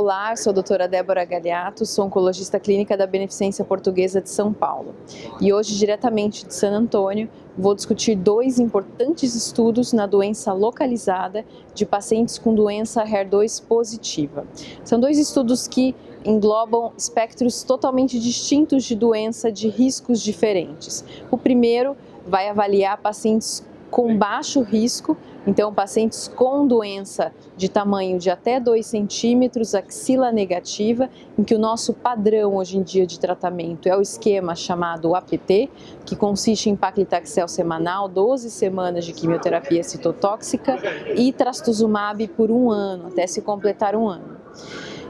Olá, sou a doutora Débora Galiato, sou oncologista clínica da Beneficência Portuguesa de São Paulo. E hoje, diretamente de San Antônio, vou discutir dois importantes estudos na doença localizada de pacientes com doença HER2 positiva. São dois estudos que englobam espectros totalmente distintos de doença de riscos diferentes. O primeiro vai avaliar pacientes com baixo risco, então pacientes com doença de tamanho de até 2 centímetros, axila negativa, em que o nosso padrão hoje em dia de tratamento é o esquema chamado APT, que consiste em paclitaxel semanal, 12 semanas de quimioterapia citotóxica e trastuzumab por um ano, até se completar um ano.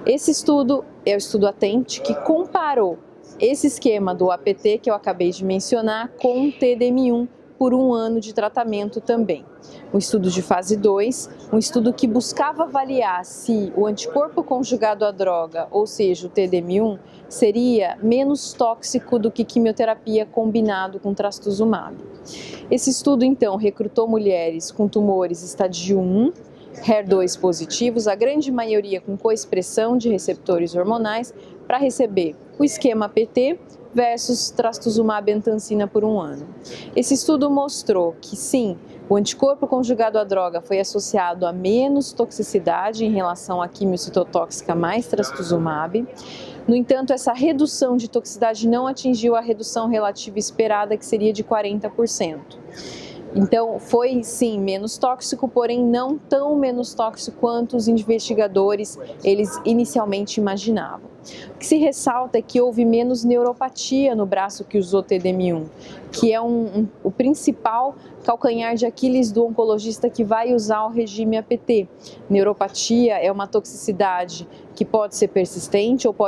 Esse estudo é o estudo ATENT, que comparou esse esquema do APT que eu acabei de mencionar com o TDM1, por um ano de tratamento também. Um estudo de fase 2, um estudo que buscava avaliar se o anticorpo conjugado à droga, ou seja, o TDM1, seria menos tóxico do que quimioterapia combinado com trastuzumab. Esse estudo, então, recrutou mulheres com tumores estadio 1, HER2 positivos, a grande maioria com coexpressão de receptores hormonais, para receber o esquema PT versus trastuzumab entancina por um ano. Esse estudo mostrou que sim, o anticorpo conjugado à droga foi associado a menos toxicidade em relação à quimiocitotóxica mais trastuzumab. No entanto, essa redução de toxicidade não atingiu a redução relativa esperada, que seria de 40%. Então, foi sim menos tóxico, porém não tão menos tóxico quanto os investigadores eles inicialmente imaginavam. O que se ressalta é que houve menos neuropatia no braço que usou TDM1, que é um, um, o principal calcanhar de Aquiles do oncologista que vai usar o regime APT. Neuropatia é uma toxicidade que pode ser persistente ou pode